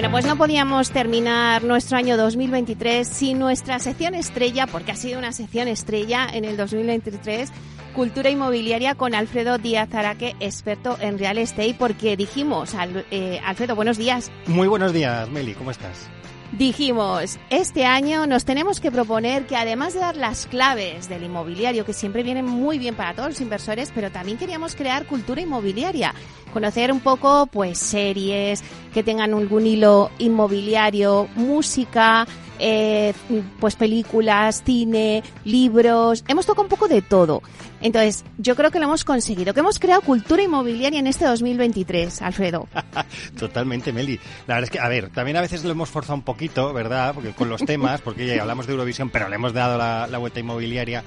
Bueno, pues no podíamos terminar nuestro año 2023 sin nuestra sección estrella, porque ha sido una sección estrella en el 2023 Cultura Inmobiliaria con Alfredo Díaz Araque, experto en real estate, porque dijimos, eh, Alfredo, buenos días. Muy buenos días, Meli, ¿cómo estás? Dijimos, este año nos tenemos que proponer que además de dar las claves del inmobiliario, que siempre vienen muy bien para todos los inversores, pero también queríamos crear cultura inmobiliaria, conocer un poco pues series que tengan algún hilo inmobiliario, música, eh, pues películas, cine, libros, hemos tocado un poco de todo. Entonces, yo creo que lo hemos conseguido, que hemos creado cultura inmobiliaria en este 2023, Alfredo. Totalmente, Meli. La verdad es que, a ver, también a veces lo hemos forzado un poquito, ¿verdad? Porque con los temas, porque ya hablamos de Eurovisión, pero le hemos dado la, la vuelta inmobiliaria.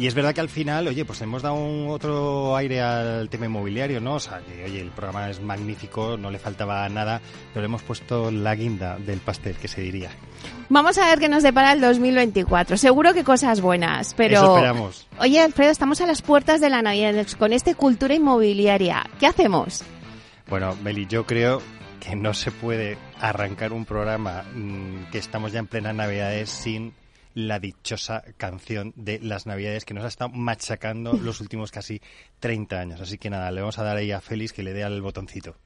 Y es verdad que al final, oye, pues hemos dado un otro aire al tema inmobiliario, ¿no? O sea, que, oye, el programa es magnífico, no le faltaba nada, pero le hemos puesto la guinda del pastel, que se diría. Vamos a ver qué nos depara el 2024. Seguro que cosas buenas, pero... Eso esperamos. Oye, Alfredo, estamos a las puertas de la Navidad con este cultura inmobiliaria. ¿Qué hacemos? Bueno, Meli, yo creo que no se puede arrancar un programa mm, que estamos ya en plena Navidades sin la dichosa canción de las Navidades que nos ha estado machacando los últimos casi 30 años. Así que nada, le vamos a dar ahí a Félix que le dé al botoncito.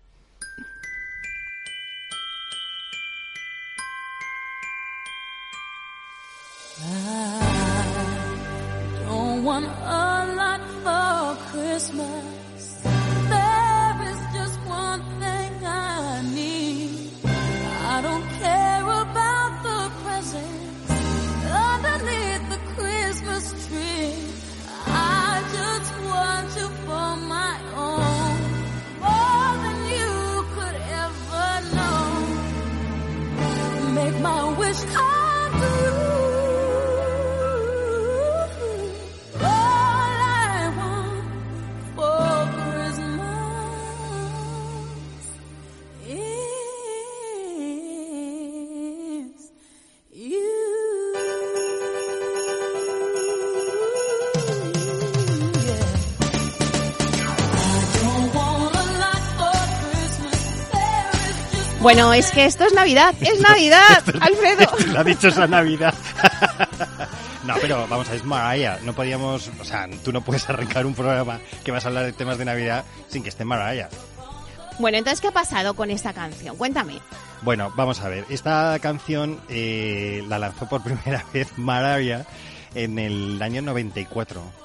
wish I Bueno, es que esto es Navidad, es Navidad, Alfredo. lo ha dicho esa Navidad. No, pero vamos a es Mariah. No podíamos, o sea, tú no puedes arrancar un programa que vas a hablar de temas de Navidad sin que esté Mariah. Bueno, entonces, ¿qué ha pasado con esta canción? Cuéntame. Bueno, vamos a ver. Esta canción eh, la lanzó por primera vez Mariah en el año 94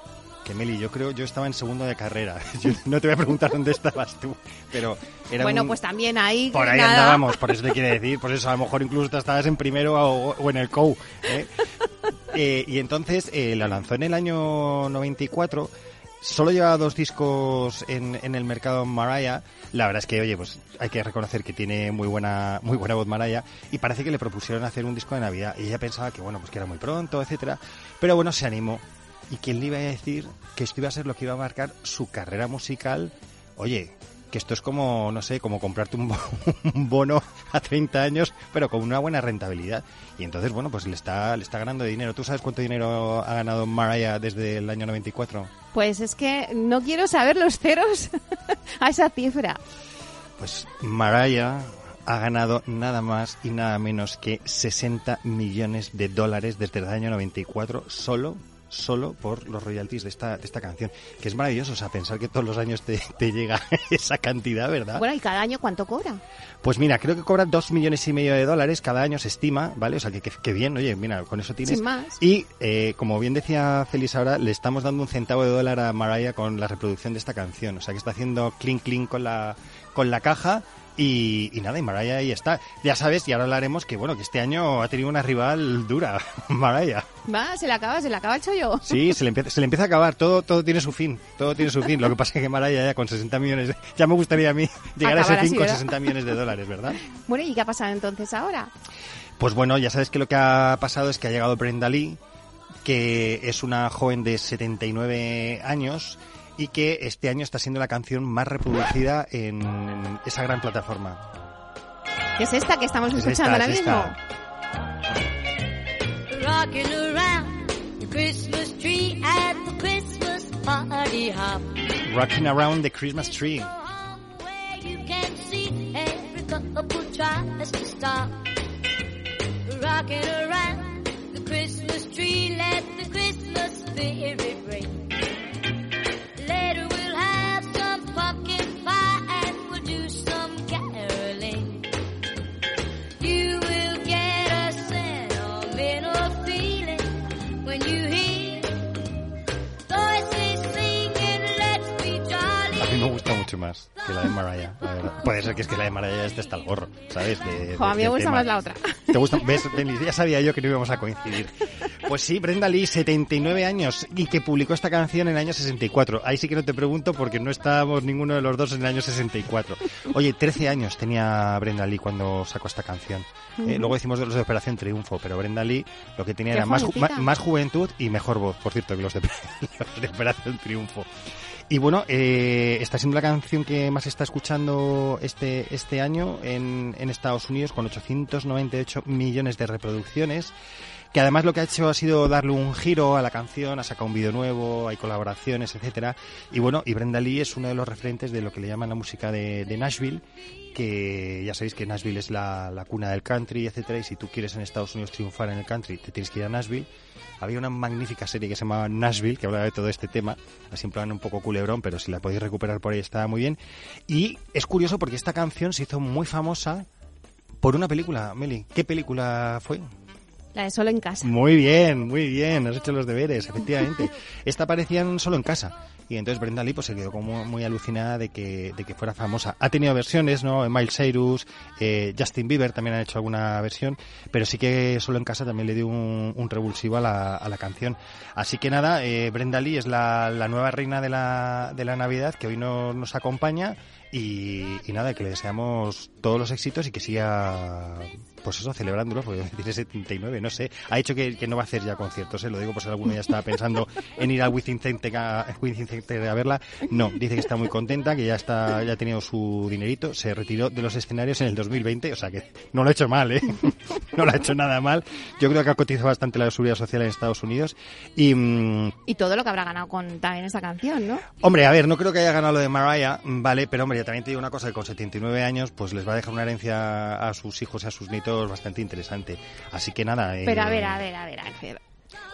que Meli, yo creo, yo estaba en segundo de carrera. no te voy a preguntar dónde estabas tú, pero era Bueno, pues también ahí... Por ahí andábamos, por eso te quiere decir, por eso a lo mejor incluso estabas en primero o, en el COU. ¿eh? Eh, y entonces eh, la lanzó en el año 94 solo llevaba dos discos en, en, el mercado Mariah. La verdad es que, oye, pues hay que reconocer que tiene muy buena, muy buena voz Mariah. Y parece que le propusieron hacer un disco de Navidad. Y ella pensaba que, bueno, pues que era muy pronto, etcétera. Pero bueno, se animó. ¿Y quién le iba a decir que esto iba a ser lo que iba a marcar su carrera musical? Oye, que esto es como, no sé, como comprarte un, bono a 30 años, pero con una buena rentabilidad. Y entonces, bueno, pues le está, le está ganando dinero. ¿Tú sabes cuánto dinero ha ganado Mariah desde el año 94? Pues es que no quiero saber los ceros a esa cifra. Pues Mariah ha ganado nada más y nada menos que 60 millones de dólares desde el año 94 solo solo por los royalties de esta, de esta canción, que es maravilloso, o sea, pensar que todos los años te, llega esa cantidad, ¿verdad? Bueno, ¿y cada año cuánto cobra? Pues mira, creo que cobra dos millones y medio de dólares cada año, se estima, ¿vale? O sea, que, que, bien, oye, mira, con eso tienes... Sin más. Y, eh, como bien decía Félix ahora, le estamos dando un centavo de dólar a Mariah con la reproducción de esta canción, o sea, que está haciendo clink clink con la, con la caja Y, y nada, y Mariah ahí está. Ya sabes, y ahora hablaremos que bueno, que este año ha tenido una rival dura, Mariah. Va, se le acaba, se le acaba el chollo. Sí, se le, empieza, se le empieza a acabar, todo, todo tiene su fin, todo tiene su fin. Lo que pasa es que Mariah ya con 60 millones, de- ya me gustaría a mí llegar a ese fin así, con ¿verdad? 60 millones de dólares, ¿verdad? Bueno, ¿y qué ha pasado entonces ahora? Pues bueno, ya sabes que lo que ha pasado es que ha llegado Brenda Lee, que es una joven de 79 años y que este año está siendo la canción más reproducida en esa gran plataforma. ¿Qué es esta que estamos Es escuchando esta, ahora es mismo? rocking around the Christmas tree at the Christmas party hop. Rocking Around the Christmas Tree. Where you can see every couple tries to stop. Rocking around the Christmas tree, let the Christmas spirit ring. Mucho más que la de Mariah, la verdad. Puede ser que es que la de Mariah esté hasta el gorro, ¿sabes? De- Jo, a de- mí me gusta tema. más la otra. ¿Te gusta? ¿Ves? Ya sabía yo que no íbamos a coincidir. Pues sí, Brenda Lee, 79 años, y que publicó esta canción en el año 64. Ahí sí que no te pregunto porque no estábamos ninguno de los dos en el año 64. Oye, 13 años tenía Brenda Lee cuando sacó esta canción. Eh, luego decimos de los de Operación Triunfo, pero Brenda Lee lo que tenía Qué era más, ju- más juventud y mejor voz, por cierto, que los de, los de Operación Triunfo. Y bueno, eh, está siendo la canción que más está escuchando este, este año en, en Estados Unidos con 898 millones de reproducciones. Que además lo que ha hecho ha sido darle un giro a la canción, ha sacado un vídeo nuevo, hay colaboraciones, etcétera. Y bueno, y Brenda Lee es uno de los referentes de lo que le llaman la música de, de Nashville, que ya sabéis que Nashville es la, la cuna del country, etcétera. Y si tú quieres en Estados Unidos triunfar en el country, te tienes que ir a Nashville. Había una magnífica serie que se llamaba Nashville, que hablaba de todo este tema, así en plan un poco culebrón, pero si la podéis recuperar por ahí estaba muy bien. Y es curioso porque esta canción se hizo muy famosa por una película, Meli. ¿Qué película fue? La de solo en casa. Muy bien, muy bien, has hecho los deberes, efectivamente. Esta aparecían solo en casa. Y entonces Brenda Lee pues, se quedó como muy alucinada de que, de que fuera famosa. Ha tenido versiones, ¿no? Miles Cyrus, eh, Justin Bieber también han hecho alguna versión, pero sí que solo en casa también le dio un, un revulsivo a la, a la canción. Así que nada, eh, Brenda Lee es la, la nueva reina de la, de la Navidad que hoy no- nos acompaña y, y nada, que le deseamos todos los éxitos y que siga, pues eso, celebrándolos, porque tiene 79, no sé. Ha dicho que, que no va a hacer ya conciertos, ¿eh? lo digo por si alguno ya estaba pensando en ir al Within Center a, a verla. No, dice que está muy contenta, que ya está ya ha tenido su dinerito, se retiró de los escenarios en el 2020, o sea que no lo ha hecho mal, ¿eh? No lo ha hecho nada mal. Yo creo que ha cotizado bastante la seguridad social en Estados Unidos y... mm, Y todo lo que habrá ganado con también esta canción, ¿no? Hombre, a ver, no creo que haya ganado lo de Mariah, vale, pero hombre, también te digo una cosa, que con 79 años, pues les va a dejar una herencia a sus hijos y a sus nietos bastante interesante. Así que nada... eh, Pero a ver, a ver, a ver, Ángel.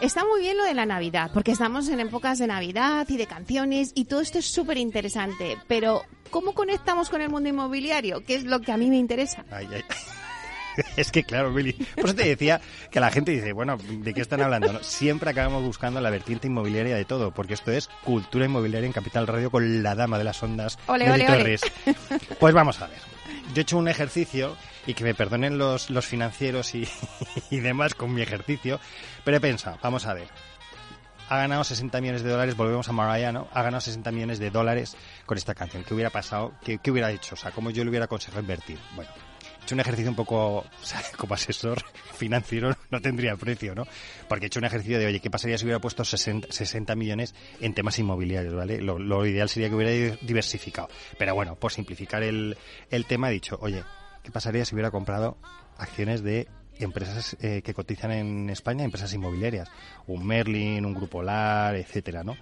Está muy bien lo de la Navidad, porque estamos en épocas de Navidad y de canciones y todo esto es súper interesante. Pero, ¿cómo conectamos con el mundo inmobiliario? Que es lo que a mí me interesa. Ay, ay. Es que claro, Billy, por eso te decía que la gente dice, bueno, ¿de qué están hablando? no? Siempre acabamos buscando la vertiente inmobiliaria de todo, porque esto es cultura inmobiliaria en Capital Radio con la dama de las ondas, Ole, ole, ole. Torres. Pues vamos a ver. Yo he hecho un ejercicio y que me perdonen los, los financieros y, y demás con mi ejercicio, pero he pensado, vamos a ver. Ha ganado 60 millones de dólares, volvemos a Mariah, ¿no? Ha ganado 60 millones de dólares con esta canción. ¿Qué hubiera pasado? ¿Qué, qué hubiera hecho? O sea, ¿cómo yo le hubiera aconsejado invertir? Bueno, hecho un ejercicio un poco, o sea, como asesor financiero no tendría precio, ¿no? Porque he hecho un ejercicio de, oye, ¿qué pasaría si hubiera puesto 60, 60 millones en temas inmobiliarios, ¿vale? Lo, lo ideal sería que hubiera diversificado. Pero bueno, por simplificar el, el tema he dicho, oye, ¿qué pasaría si hubiera comprado acciones de empresas eh, que cotizan en España, empresas inmobiliarias, un Merlin, un Grupo Lar, etcétera, ¿no?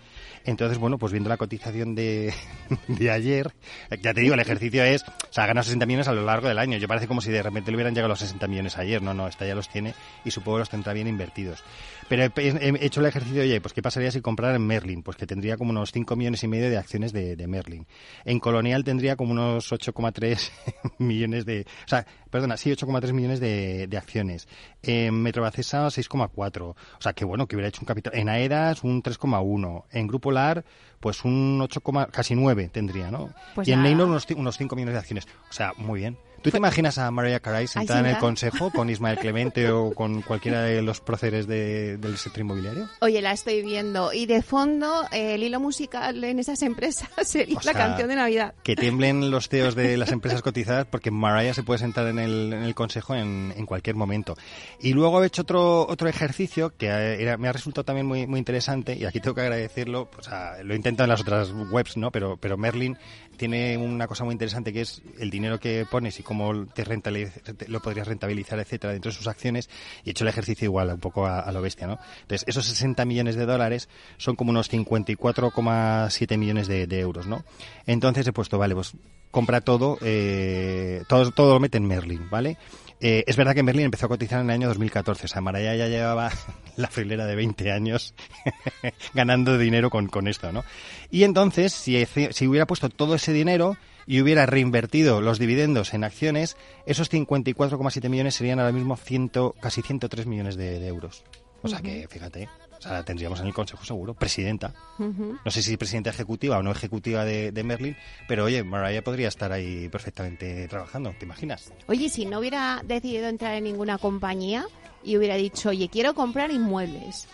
Entonces, bueno, pues viendo la cotización de, de ayer, ya te digo, el ejercicio es, o sea, ganado 60 millones a lo largo del año. Yo parece como si de repente le hubieran llegado los 60 millones ayer. No, no, esta ya los tiene y supongo que los tendrá bien invertidos. Pero he, he hecho el ejercicio oye, pues ¿qué pasaría si comprara en Merlin? Pues que tendría como unos 5 millones y medio de acciones de, de Merlin. En Colonial tendría como unos 8,3 millones de, o sea, perdona, sí, 8,3 millones de, de acciones millones. En Metrobacesa 6,4. O sea, que bueno, que hubiera hecho un capital. En AEDAS un 3,1. En Grupo LAR, pues un 8, casi 9 tendría, ¿no? Pues y en. Neynor unos, unos 5 millones de acciones. O sea, muy bien. ¿Tú te imaginas a Mariah Carey sentada en el consejo con Ismael Clemente o con cualquiera de los próceres de- del sector inmobiliario? Oye, la estoy viendo. Y de fondo, eh, el hilo musical en esas empresas sería O la canción de Navidad. Que tiemblen los CEOs de las empresas cotizadas porque Mariah se puede sentar en el, en el consejo en, en cualquier momento. Y luego he hecho otro, otro ejercicio que era- me ha resultado también muy, muy interesante y aquí tengo que agradecerlo. Pues, a- lo he intentado en las otras webs, ¿no? Pero, pero Merlin tiene una cosa muy interesante que es el dinero que pones y cómo rentabiliz- te- lo podrías rentabilizar, etcétera, dentro de sus acciones. Y he hecho el ejercicio igual, un poco a, a lo bestia, ¿no? Entonces, esos 60 millones de dólares son como unos 54,7 millones de, de euros, ¿no? Entonces he puesto, vale, pues compra todo, eh, todo, todo lo mete en Merlin, ¿vale? Eh, es verdad que Merlin empezó a cotizar en el año 2014, o sea, Maraya ya llevaba la filera de 20 años ganando dinero con, con esto, ¿no? Y entonces, si, si hubiera puesto todo ese dinero y hubiera reinvertido los dividendos en acciones, esos 54,7 millones serían ahora mismo ciento, casi 103 millones de, de euros. O sea que, fíjate, o sea, la tendríamos en el Consejo seguro, presidenta. No sé si presidenta ejecutiva o no ejecutiva de, de Merlin, pero oye, Mariah podría estar ahí perfectamente trabajando, ¿te imaginas? Oye, si no hubiera decidido entrar en ninguna compañía y hubiera dicho, oye, quiero comprar inmuebles.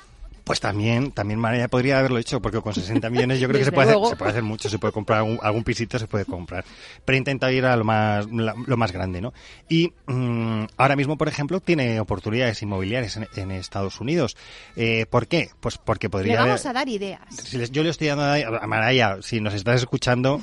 Pues también, también Mariah podría haberlo hecho, porque con 60 millones yo creo que se puede, hacer, se puede hacer mucho, se puede comprar algún, algún pisito, se puede comprar. Pero intenta ir a lo más, lo más grande, ¿no? Y mm, ahora mismo, por ejemplo, tiene oportunidades inmobiliarias en, en Estados Unidos. Eh, ¿Por qué? Pues porque podría Le haber- vamos a dar ideas. Si les- yo le estoy dando a Maraya, si nos estás escuchando,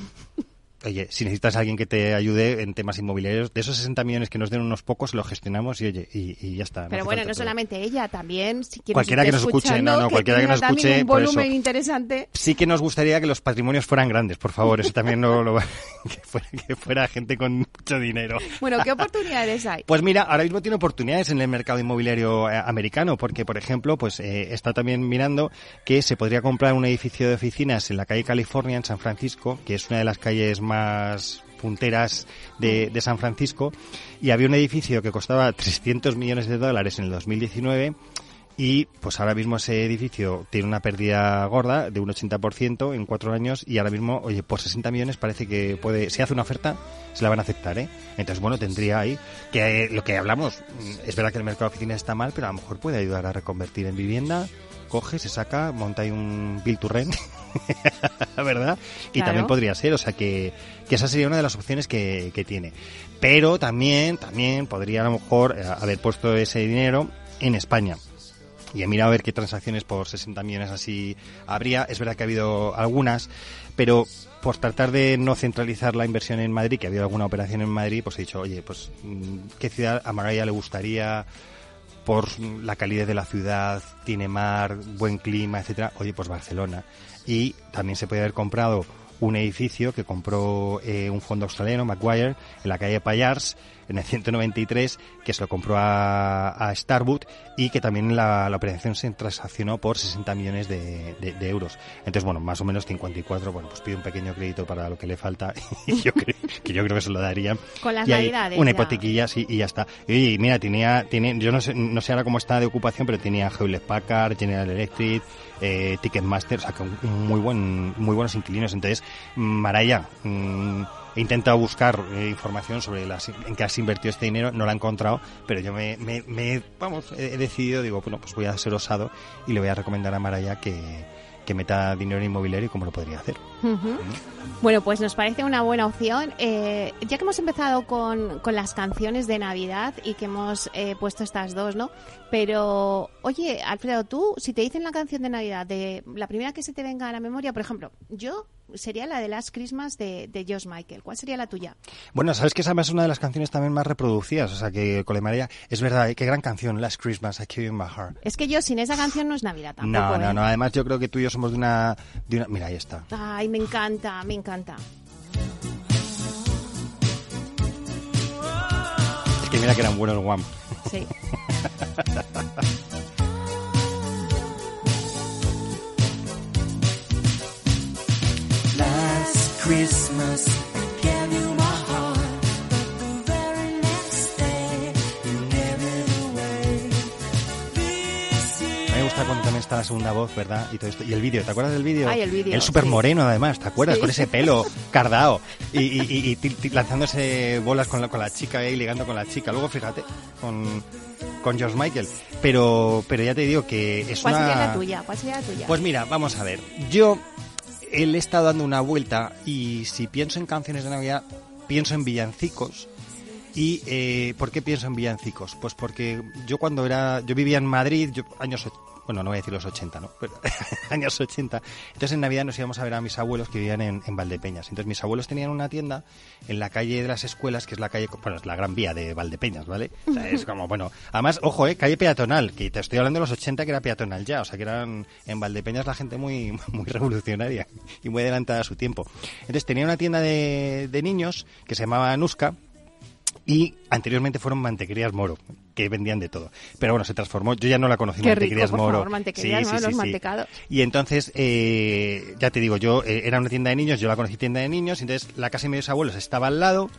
oye, si necesitas a alguien que te ayude en temas inmobiliarios, de esos 60 millones que nos den unos pocos, los gestionamos y oye, y, y ya está. Pero bueno, no todo. solamente ella, también si quien Cualquiera que nos escuche, no, no, cualquiera que nos escuche, un volumen eso. interesante. Sí que nos gustaría que los patrimonios fueran grandes, por favor, eso también no lo que fuera, que fuera gente con mucho dinero. Bueno, ¿qué oportunidades hay? Pues mira, ahora mismo tiene oportunidades en el mercado inmobiliario eh, americano, porque por ejemplo, pues eh, está también mirando que se podría comprar un edificio de oficinas en la calle California, en San Francisco, que es una de las calles más punteras de, de San Francisco, y había un edificio que costaba 300 millones de dólares en el 2019 y pues ahora mismo ese edificio tiene una pérdida gorda de un 80% en cuatro años y ahora mismo, oye, por 60 millones parece que puede, si hace una oferta, se la van a aceptar, ¿eh? Entonces, bueno, tendría ahí que eh, lo que hablamos, mm, es verdad que el mercado de oficinas está mal, pero a lo mejor puede ayudar a reconvertir en vivienda, coge, se saca, monta ahí un rent, ¿verdad? Y Claro. también podría ser, o sea que, que esa sería una de las opciones que, que tiene. Pero también, también podría a lo mejor eh, haber puesto ese dinero en España y he mirado a ver qué transacciones por 60 millones así habría. Es verdad que ha habido algunas, pero por tratar de no centralizar la inversión en Madrid, que ha habido alguna operación en Madrid, pues he dicho, oye, pues mm, ¿qué ciudad a Maraya le gustaría? Por la calidez de la ciudad, tiene mar, buen clima, etcétera, oye, pues Barcelona. Y también se puede haber comprado un edificio que compró eh, un fondo australiano, Maguire, en la calle Payars, en el 193, que se lo compró a, a Starwood y que también la, la operación se transaccionó por 60 millones de, de- de euros. Entonces, bueno, más o menos 54, bueno, pues pide un pequeño crédito para lo que le falta y yo creo, que yo creo que se lo darían. Con las Y ahí navidades. Una hipotequilla, sí, y ya está. Y mira, tenía, tiene, yo no sé, no sé ahora cómo está de ocupación, pero tenía Hewlett Packard, General Electric, eh, Ticketmaster, o sea, que muy buen, muy buenos inquilinos. Entonces, Maraya, mm, he intentado buscar eh, información sobre las, en qué has invertido este dinero, no la he encontrado, pero yo me, me, me- vamos, he, he decidido, digo, bueno, pues voy a ser osado y le voy a recomendar a Maraya que, que meta dinero en inmobiliario y cómo lo podría hacer. Ujú. Bueno, pues nos parece una buena opción. Eh, ya que hemos empezado con, con las canciones de Navidad y que hemos eh, puesto estas dos, ¿no? Pero, oye, Alfredo, tú, si te dicen la canción de Navidad, de la primera que se te venga a la memoria, por ejemplo, yo sería la de Last Christmas de, de Josh Michael. ¿Cuál sería la tuya? Bueno, sabes que esa es una de las canciones también más reproducidas, o sea que con la María, es verdad, ¿eh? qué gran canción, Last Christmas, I Give You My Heart. Es que yo sin esa canción no es Navidad tampoco. No, no, ¿eh? no, además yo creo que tú y yo somos de una, de una... Mira, ahí está. Ay, me encanta, me encanta. Es que mira que eran buenos Guam. Sí. Christmas. cuando también está la segunda voz, ¿verdad? Y todo esto. Y el vídeo, ¿te acuerdas del vídeo? Ay, el vídeo. El súper moreno, sí. además, ¿te acuerdas? Sí. Con ese pelo cardao. Y, y, y, y lanzándose bolas con la, con la chica y ligando con la chica. Luego, fíjate, con, con George Michael. Pero, pero ya te digo que es ¿Cuál una... Sería la tuya? ¿Cuál sería la tuya? Pues mira, vamos a ver. Yo he estado dando una vuelta y si pienso en canciones de Navidad, pienso en villancicos. ¿Y eh, por qué pienso en villancicos? Pues porque yo cuando era, yo vivía en Madrid, años, bueno, no voy a decir los 80, ¿no? Pero años 80. Entonces en Navidad nos íbamos a ver a mis abuelos que vivían en, en Valdepeñas. Entonces mis abuelos tenían una tienda en la calle de las escuelas, que es la calle, bueno, es la Gran Vía de Valdepeñas, ¿vale? O sea, es como, bueno, además, ojo, eh, calle peatonal, que te estoy hablando de los 80 que era peatonal ya, o sea que eran en Valdepeñas la gente muy, muy revolucionaria y muy adelantada a su tiempo. Entonces tenía una tienda de, de niños que se llamaba Anuska, y anteriormente fueron mantequerías Moro, que vendían de todo. Pero bueno, se transformó, yo ya no la conocí, Qué rico, mantequerías por Moro. favor, mantequerías los mantecados. Y entonces, eh, ya te digo, yo eh, era una tienda de niños, yo la conocí tienda de niños, entonces la casa de mis abuelos estaba al lado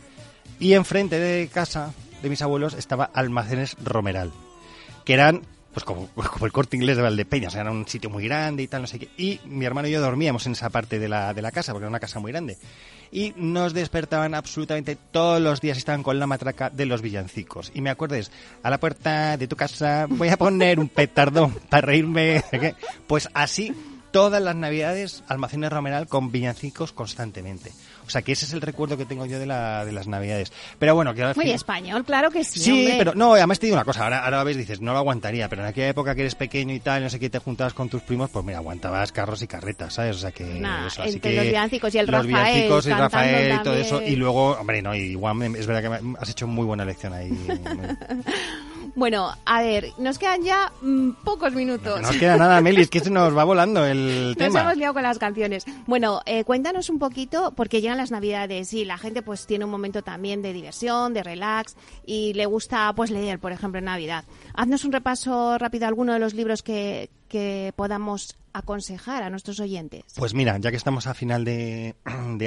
y enfrente de casa de mis abuelos estaba Almacenes Romeral, que eran pues como, el corte inglés de Valdepeñas, o sea, era un sitio muy grande y tal, no sé qué. Y mi hermano y yo dormíamos en esa parte de la, de la casa, porque era una casa muy grande. Y nos despertaban absolutamente todos los días, estaban con la matraca de los villancicos. Y me acuerdes, a la puerta de tu casa voy a poner un petardo para reírme. Pues así, todas las navidades, almacenes Romeral con villancicos constantemente. O sea, que ese es el recuerdo que tengo yo de, la, de las navidades. Pero bueno, que Muy fin- español, claro que sí. Sí, hombre. pero no, además te digo una cosa, ahora, ahora ves, dices, no lo aguantaría, pero en aquella época que eres pequeño y tal, no sé qué, te juntabas con tus primos, pues mira, aguantabas carros y carretas, ¿sabes? O sea que... Nah, eso, así entre que los villancicos y el los Rafael villancicos y Rafael y todo también. eso, y luego, hombre, no, y Juan, es verdad que has hecho muy buena lección ahí. Bueno, a ver, nos quedan ya mm, pocos minutos. no nos queda nada, Meli, es que se nos va volando el Nos tema. hemos liado con las canciones. Bueno, eh, cuéntanos un poquito, porque llegan las navidades y la gente pues tiene un momento también de diversión, de relax y le gusta pues leer, por ejemplo, en Navidad. Haznos un repaso rápido a alguno de los libros que, que podamos aconsejar a nuestros oyentes. Pues mira, ya que estamos a final de,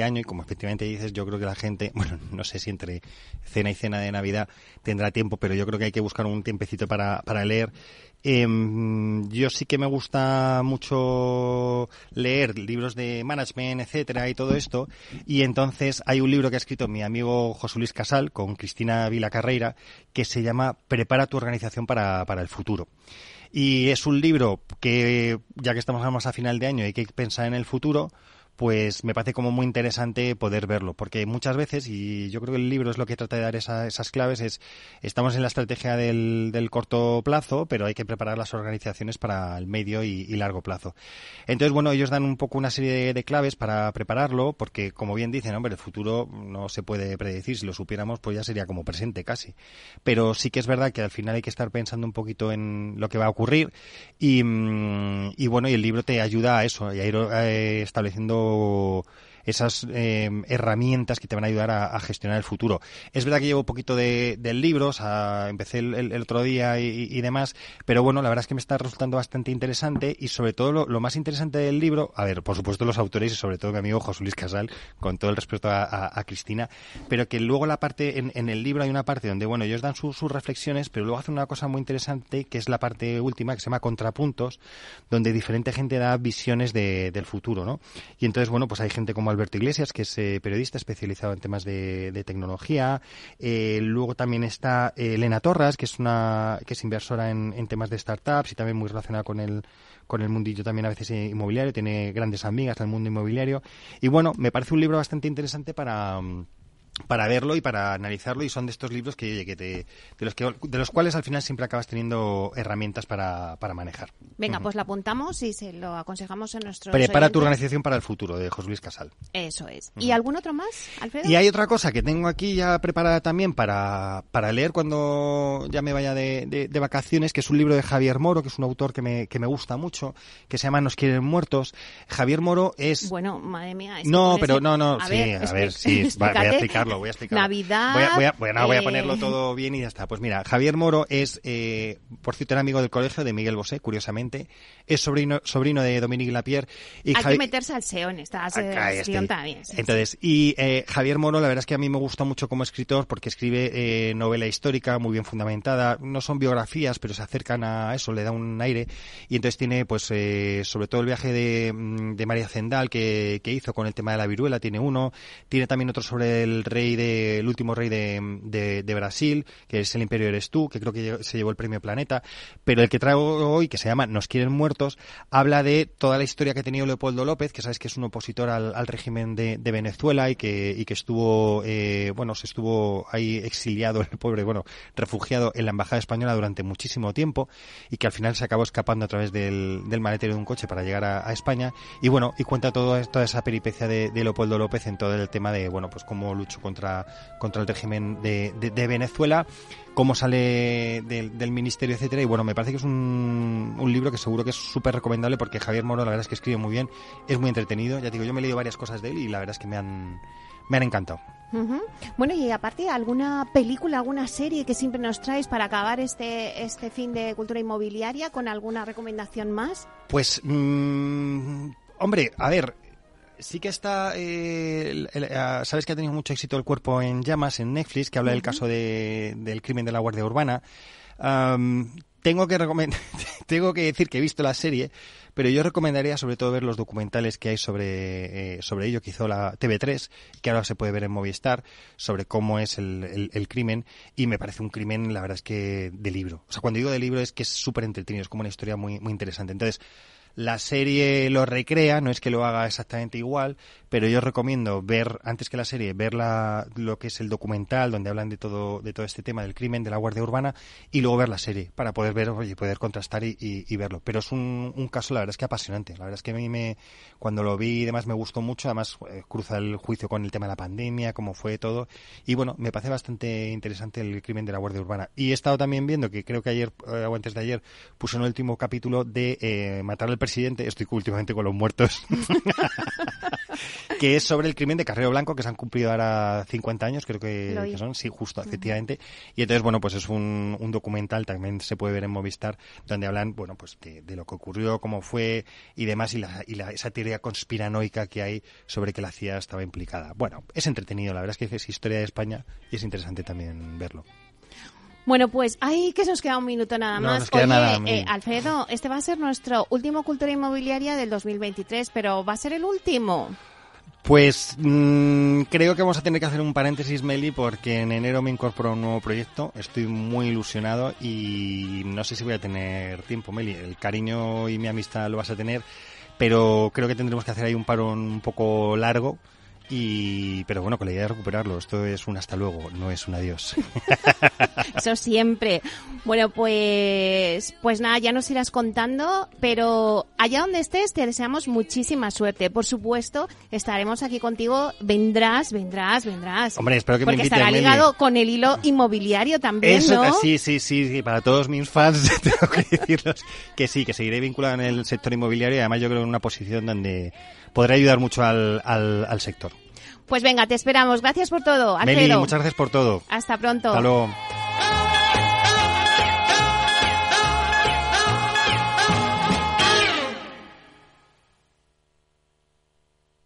año y como efectivamente dices, yo creo que la gente, bueno, no sé si entre cena y cena de Navidad tendrá tiempo, pero yo creo que hay que buscar un tiempecito para, para leer. Em, yo sí que me gusta mucho leer libros de management, etcétera, y todo esto. Y entonces hay un libro que ha escrito mi amigo José Luis Casal con Cristina Vila Carreira que se llama Prepara tu organización para, para el futuro. Y es un libro que, ya que estamos más a final de año hay que pensar en el futuro, pues me parece como muy interesante poder verlo, porque muchas veces, y yo creo que el libro es lo que trata de dar esa- esas claves, es estamos en la estrategia del, corto plazo, pero hay que preparar las organizaciones para el medio y, largo plazo. Entonces, bueno, ellos dan un poco una serie de, claves para prepararlo, porque como bien dicen, hombre, el futuro no se puede predecir, si lo supiéramos, pues ya sería como presente casi. Pero sí que es verdad que al final hay que estar pensando un poquito en lo que va a ocurrir y, mm, bueno, y el libro te ayuda a eso, y a ir eh, estableciendo の esas eh, herramientas que te van a ayudar a, a gestionar el futuro. Es verdad que llevo un poquito de, del libro, o sea, empecé el, otro día y, demás, pero bueno, la verdad es que me está resultando bastante interesante y sobre todo lo, más interesante del libro, a ver, por supuesto los autores y sobre todo mi amigo José Luis Casal, con todo el respeto a, a- a Cristina, pero que luego la parte, en, el libro hay una parte donde, bueno, ellos dan su- sus reflexiones, pero luego hacen una cosa muy interesante que es la parte última, que se llama Contrapuntos, donde diferente gente da visiones de- del futuro, ¿no? Y entonces, bueno, pues hay gente como Alberto Iglesias, que es eh, periodista especializado en temas de, tecnología. Eh, luego también está eh, Elena Torras, que es una que es inversora en, temas de startups y también muy relacionada con el con el mundillo también a veces eh, inmobiliario, tiene grandes amigas en el mundo inmobiliario. Y bueno, me parece un libro bastante interesante para mm, para verlo y para analizarlo y son de estos libros que, oye, que te, de los que de los cuales al final siempre acabas teniendo herramientas para, para manejar. Venga, pues lo apuntamos y se lo aconsejamos a nuestros Prepara tu organización para el futuro de José Luis Casal. Eso es. ¿Y algún otro más, Alfredo? Y hay otra cosa que tengo aquí ya preparada también para, para leer cuando ya me vaya de, de- de vacaciones, que es un libro de Javier Moro, que es un autor que me, que me gusta mucho, que se llama Nos quieren muertos. Javier Moro es... Bueno, madre mía. es no, pero ese- no, no, A sí, ver, a ver, sí, va- voy a explicarlo. Explicarlo, voy a explicarlo. Navidad, Voy a, voy a- bueno, voy a eh, ponerlo todo bien y ya está. Pues mira, Javier Moro es, eh, por cierto, era amigo del colegio de Miguel Bosé, curiosamente. Es sobrino, sobrino de Dominique Lapierre. Y Hay Javi- que meterse al SEO en esta Acá estoy. sección también. sí. Entonces, y eh, Javier Moro, la verdad es que a mí me gusta mucho como escritor porque escribe eh, novela histórica muy bien fundamentada. No son biografías, pero se acercan a eso, le da un aire. Y entonces tiene, pues, eh, sobre todo el viaje de, mm, de María Zendal que, que hizo con el tema de la viruela, tiene uno. Tiene también otro sobre el rey de, el último rey de, de, Brasil, que es el Imperio Eres tú, que creo que se llevó el premio Planeta. Pero el que traigo hoy, que se llama Nos quieren muertos, habla de toda la historia que ha tenido Leopoldo López, que sabes que es un opositor al, al régimen de, Venezuela y que, y que estuvo, eh, bueno, se estuvo ahí exiliado, el pobre, bueno, refugiado en la embajada española durante muchísimo tiempo y que al final se acabó escapando a través del, del maletero de un coche para llegar a, a España. Y bueno, y cuenta todo, toda esa peripecia de, de Leopoldo López en todo el tema de, bueno, pues cómo luchó contra, contra el régimen de, de- de Venezuela, cómo sale del, del ministerio, etcétera. Y bueno, me parece que es un, un libro que seguro que es súper recomendable porque Javier Moro, la verdad es que escribe muy bien, es muy entretenido. Ya te digo, yo me he leído varias cosas de él y la verdad es que me han, me han encantado. Bueno, y aparte, ¿alguna película, alguna serie que siempre nos traes para acabar este, este fin de cultura inmobiliaria con alguna recomendación más? Pues, mm, hombre, a ver, sí que está, eh, el- el- ah, sabes que ha tenido mucho éxito el cuerpo en llamas en Netflix, que habla del caso de- del crimen de la Guardia Urbana. Am, tengo que tengo que decir que he visto la serie, pero yo recomendaría sobre todo ver los documentales que hay sobre, eh, sobre ello que hizo la TV3, que ahora se puede ver en Movistar, sobre cómo es el, el- el crimen, y me parece un crimen, la verdad es que de libro. O sea, cuando digo de libro es que es súper entretenido, es como una historia muy, muy interesante. Entonces, la serie lo recrea, no es que lo haga exactamente igual, pero yo recomiendo ver, antes que la serie, ver la- lo que es el documental donde hablan de todo, de todo este tema del crimen, de la Guardia Urbana, y luego ver la serie, para poder ver, oye, poder contrastar y, y- y verlo. Pero es un, un caso, la verdad es que apasionante. La verdad es que a mí me, cuando lo vi y demás me gustó mucho, además eh, cruza el juicio con el tema de la pandemia, cómo fue todo, y bueno, me parece bastante interesante el crimen de la Guardia Urbana. Y he estado también viendo que creo que ayer, eh, o antes de ayer, puso en el último capítulo de eh, matar al presidente, estoy últimamente con los muertos, que es sobre el crimen de Carrero Blanco, que se han cumplido ahora 50 años, creo que, son, sí, justo, efectivamente. Y entonces, bueno, pues es un, un documental, también se puede ver en Movistar, donde hablan, bueno, pues de, de lo que ocurrió, cómo fue y demás, y, la, y la, esa teoría conspiranoica que hay sobre que la CIA estaba implicada. Bueno, es entretenido, la verdad es que es historia de España y es interesante también verlo. Bueno, pues, ay, que nos queda un minuto nada No, más. Oye, nada, eh, Alfredo, este va a ser nuestro último cultura inmobiliaria del 2023, pero va a ser el último. Pues mm, creo que vamos a tener que hacer un paréntesis, Meli, porque en enero me incorporo a un nuevo proyecto. Estoy muy ilusionado y no sé si voy a tener tiempo, Meli. El cariño y mi amistad lo vas a tener, pero creo que tendremos que hacer ahí un parón un poco largo. Y, pero bueno, con la idea de recuperarlo. Esto es un hasta luego, no es un adiós. Eso siempre. Bueno, pues, pues nada, ya nos irás contando, pero allá donde estés te deseamos muchísima suerte. Por supuesto, estaremos aquí contigo. Vendrás, vendrás, vendrás. Hombre, espero que me Porque invites, estará ligado con el hilo inmobiliario también, Eso, ¿no? sí, sí, sí, sí, para todos mis fans tengo que decirlos que sí, que seguiré vinculado en el sector inmobiliario y además yo creo en una posición donde podré ayudar mucho al, al, al sector. Pues venga, te esperamos. Gracias por todo, Meli, muchas gracias por todo. Hasta pronto. Hasta luego.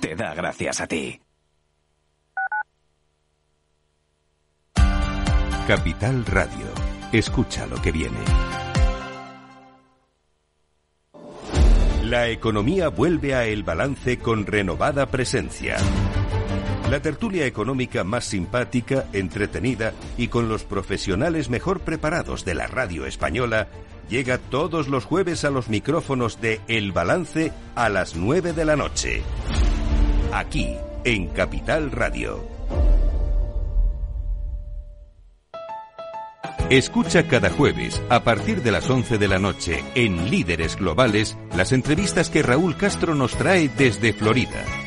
te da gracias a ti. Capital Radio. Escucha lo que viene. La economía vuelve a El Balance con renovada presencia. La tertulia económica más simpática, entretenida y con los profesionales mejor preparados de la radio española llega todos los jueves a los micrófonos de El Balance a las 9 de la noche. Aquí, en Capital Radio. Escucha cada jueves, a partir de las 11 de la noche, en Líderes Globales, las entrevistas que Raúl Castro nos trae desde Florida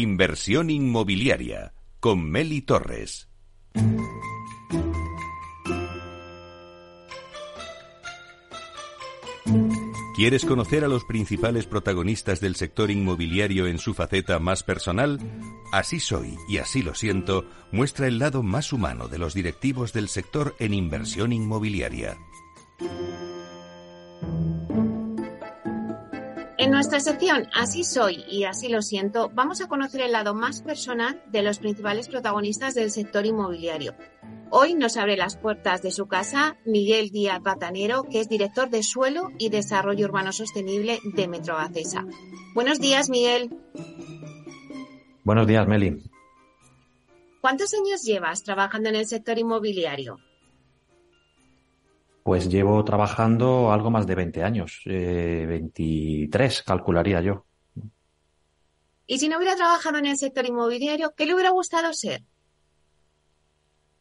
Inversión inmobiliaria con Meli Torres. ¿Quieres conocer a los principales protagonistas del sector inmobiliario en su faceta más personal? Así soy y así lo siento muestra el lado más humano de los directivos del sector en inversión inmobiliaria. En nuestra sección Así soy y así lo siento, vamos a conocer el lado más personal de los principales protagonistas del sector inmobiliario. Hoy nos abre las puertas de su casa Miguel Díaz Batanero, que es director de Suelo y Desarrollo Urbano Sostenible de Metrobacesa. Buenos días, Miguel. Buenos días, Meli. ¿Cuántos años llevas trabajando en el sector inmobiliario? Pues llevo trabajando algo más de 20 años, eh, 23 calcularía yo. Y si no hubiera trabajado en el sector inmobiliario, ¿qué le hubiera gustado ser?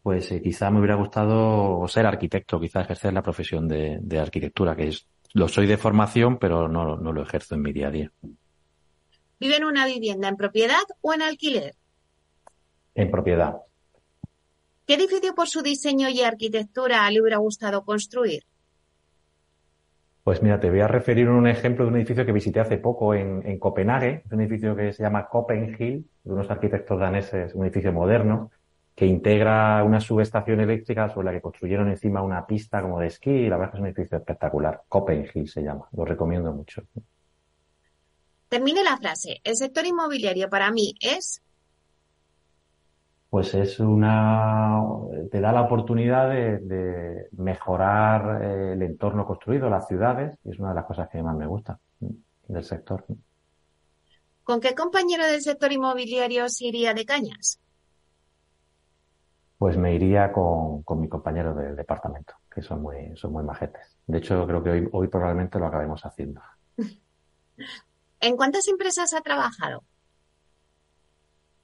Pues eh, quizá me hubiera gustado ser arquitecto, quizá ejercer la profesión de, de arquitectura, que es, lo soy de formación, pero no, no lo ejerzo en mi día a día. ¿Vive en una vivienda en propiedad o en alquiler? En propiedad. ¿Qué edificio por su diseño y arquitectura le hubiera gustado construir? Pues mira, te voy a referir a un ejemplo de un edificio que visité hace poco en, en Copenhague. Es un edificio que se llama Copenhill, de unos arquitectos daneses, un edificio moderno, que integra una subestación eléctrica sobre la que construyeron encima una pista como de esquí y la verdad es que es un edificio espectacular. Copenhill se llama, lo recomiendo mucho. Termine la frase. El sector inmobiliario para mí es pues es una, te da la oportunidad de, de mejorar eh, el entorno construido, las ciudades, y es una de las cosas que más me gusta del sector. ¿Con qué compañero del sector inmobiliario se iría de cañas? Pues me iría con, con mi compañero del departamento, que son muy, son muy majetes. De hecho, creo que hoy, hoy probablemente lo acabemos haciendo. ¿En cuántas empresas ha trabajado?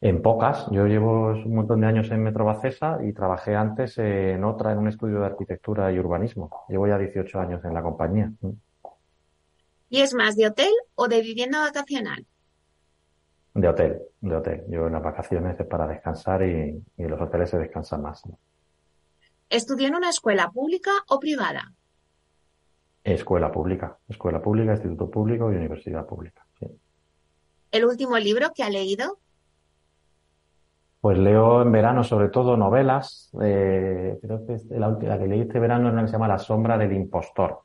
En pocas. Yo llevo un montón de años en Metrobacesa y trabajé antes en otra, en un estudio de arquitectura y urbanismo. Llevo ya 18 años en la compañía. ¿Y es más de hotel o de vivienda vacacional? De hotel, de hotel. Yo en las vacaciones es para descansar y, y en los hoteles se descansa más. ¿Estudió en una escuela pública o privada? Escuela pública, escuela pública, instituto público y universidad pública. Sí. ¿El último libro que ha leído? Pues leo en verano sobre todo novelas. Eh, creo que la última que leí este verano es una que se llama La sombra del impostor,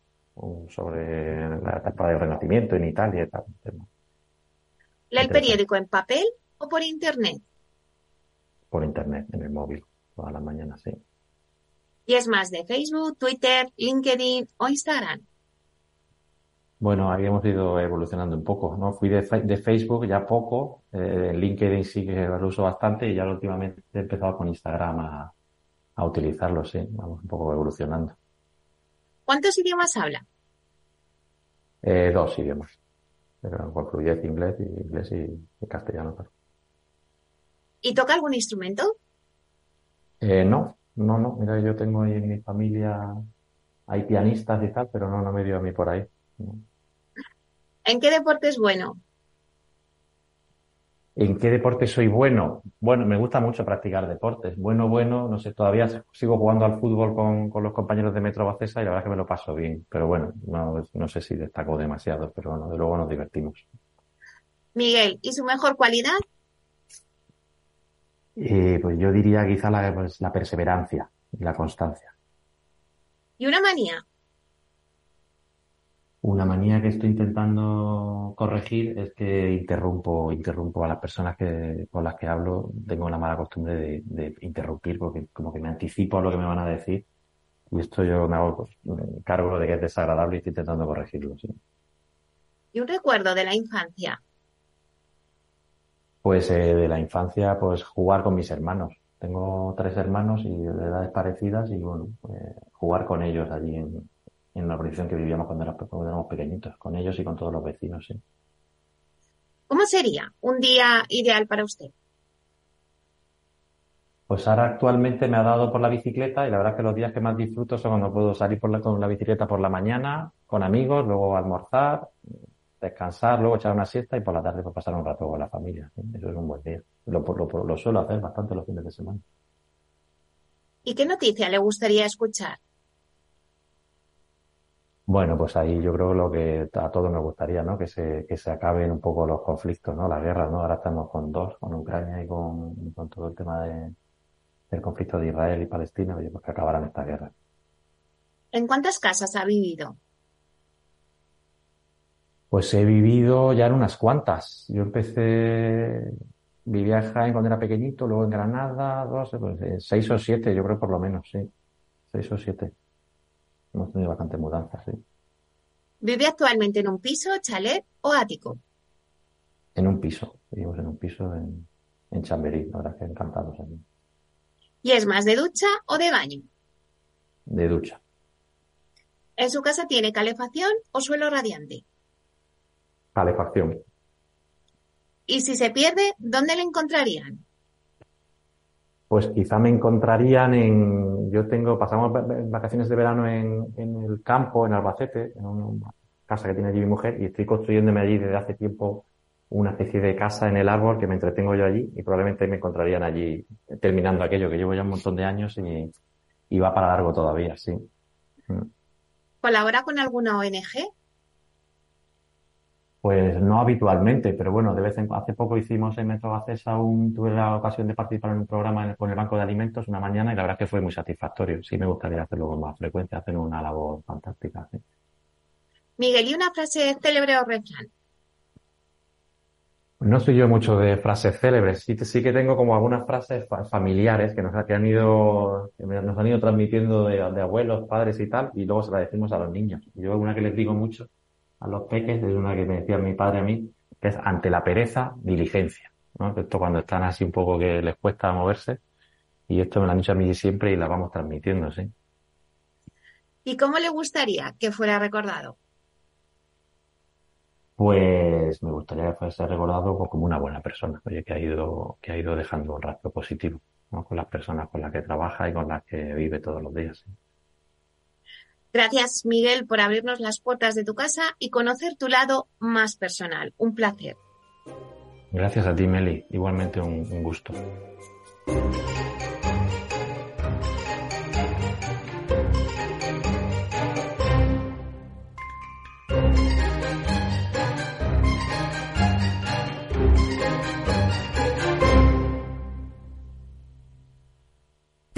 sobre la etapa del Renacimiento en Italia y tal. ¿Lee el periódico en papel o por internet? Por internet, en el móvil, todas las mañanas, sí. ¿Y es más de Facebook, Twitter, LinkedIn o Instagram? Bueno, habíamos ido evolucionando un poco, ¿no? Fui de, de Facebook ya poco, eh, LinkedIn sí que lo uso bastante y ya últimamente he empezado con Instagram a, a utilizarlo, sí, vamos un poco evolucionando. ¿Cuántos idiomas habla? Eh, dos idiomas, pero con fluidez inglés, y, inglés y, y castellano. Claro. ¿Y toca algún instrumento? Eh, no, no, no, mira, yo tengo ahí en mi familia, hay pianistas y tal, pero no, no me dio a mí por ahí. No. ¿En qué deporte es bueno? ¿En qué deporte soy bueno? Bueno, me gusta mucho practicar deportes. Bueno, bueno, no sé, todavía sigo jugando al fútbol con, con los compañeros de Metro Bacesa y la verdad es que me lo paso bien. Pero bueno, no, no sé si destaco demasiado, pero bueno, de luego nos divertimos. Miguel, ¿y su mejor cualidad? Eh, pues yo diría quizá la, pues, la perseverancia. y la constancia. ¿Y una manía? Una manía que estoy intentando corregir es que interrumpo, interrumpo a las personas que, con las que hablo. Tengo la mala costumbre de, de interrumpir porque como que me anticipo a lo que me van a decir. Y esto yo me hago pues, me cargo de que es desagradable y estoy intentando corregirlo. ¿sí? ¿Y un recuerdo de la infancia? Pues eh, de la infancia, pues jugar con mis hermanos. Tengo tres hermanos y de edades parecidas y bueno, pues, jugar con ellos allí en, en la organización que vivíamos cuando éramos, cuando éramos pequeñitos, con ellos y con todos los vecinos, sí. ¿Cómo sería un día ideal para usted? Pues ahora actualmente me ha dado por la bicicleta y la verdad es que los días que más disfruto son cuando puedo salir por la, con la bicicleta por la mañana, con amigos, luego almorzar, descansar, luego echar una siesta y por la tarde pues pasar un rato con la familia. ¿sí? Eso es un buen día. Lo, lo, lo suelo hacer bastante los fines de semana. ¿Y qué noticia le gustaría escuchar? Bueno, pues ahí yo creo lo que a todos nos gustaría, ¿no? Que se, que se acaben un poco los conflictos, ¿no? Las guerras, ¿no? Ahora estamos con dos, con Ucrania y con, con todo el tema de, del conflicto de Israel y Palestina, oye, pues que acabaran estas guerras. ¿En cuántas casas ha vivido? Pues he vivido ya en unas cuantas. Yo empecé, vivía en Jaén cuando era pequeñito, luego en Granada, dos, pues, eh, seis o siete, yo creo por lo menos, sí. Seis o siete. Hemos tenido bastantes mudanzas, sí. ¿Vive actualmente en un piso, chalet o ático? En un piso. Vivimos en un piso en, en Chamberí, la verdad que encantados aquí. ¿Y es más de ducha o de baño? De ducha. ¿En su casa tiene calefacción o suelo radiante? Calefacción. Y si se pierde, ¿dónde le encontrarían? Pues quizá me encontrarían en, yo tengo, pasamos va- vacaciones de verano en, en el campo, en Albacete, en una casa que tiene allí mi mujer, y estoy construyéndome allí desde hace tiempo una especie de casa en el árbol que me entretengo yo allí, y probablemente me encontrarían allí terminando aquello que llevo ya un montón de años y, y va para largo todavía, sí. ¿Colabora con alguna ONG? Pues no habitualmente, pero bueno, de vez en hace poco hicimos en Metro Gacesa un, tuve la ocasión de participar en un programa en el- con el Banco de Alimentos una mañana y la verdad es que fue muy satisfactorio. Sí me gustaría hacerlo con más frecuencia, hacen una labor fantástica. sí. Miguel, ¿y una frase célebre o refrán? No soy yo mucho de frases célebres, sí, que- sí que tengo como algunas frases fa- familiares que nos, que han ido, que nos han ido transmitiendo de, de abuelos, padres y tal, y luego se la decimos a los niños. Yo una que les digo mucho a los peques es una que me decía mi padre a mí, que es ante la pereza, diligencia. ¿no? Esto cuando están así un poco que les cuesta moverse, y esto me lo han dicho a mí siempre y la vamos transmitiendo, sí. ¿Y cómo le gustaría que fuera recordado? Pues me gustaría que fuese recordado pues, como una buena persona, oye, que ha ido, que ha ido dejando un rastro positivo, ¿no? Con las personas con las que trabaja y con las que vive todos los días. sí. Gracias, Miguel, por abrirnos las puertas de tu casa y conocer tu lado más personal. Un placer. Gracias a ti, Meli. Igualmente un, gusto.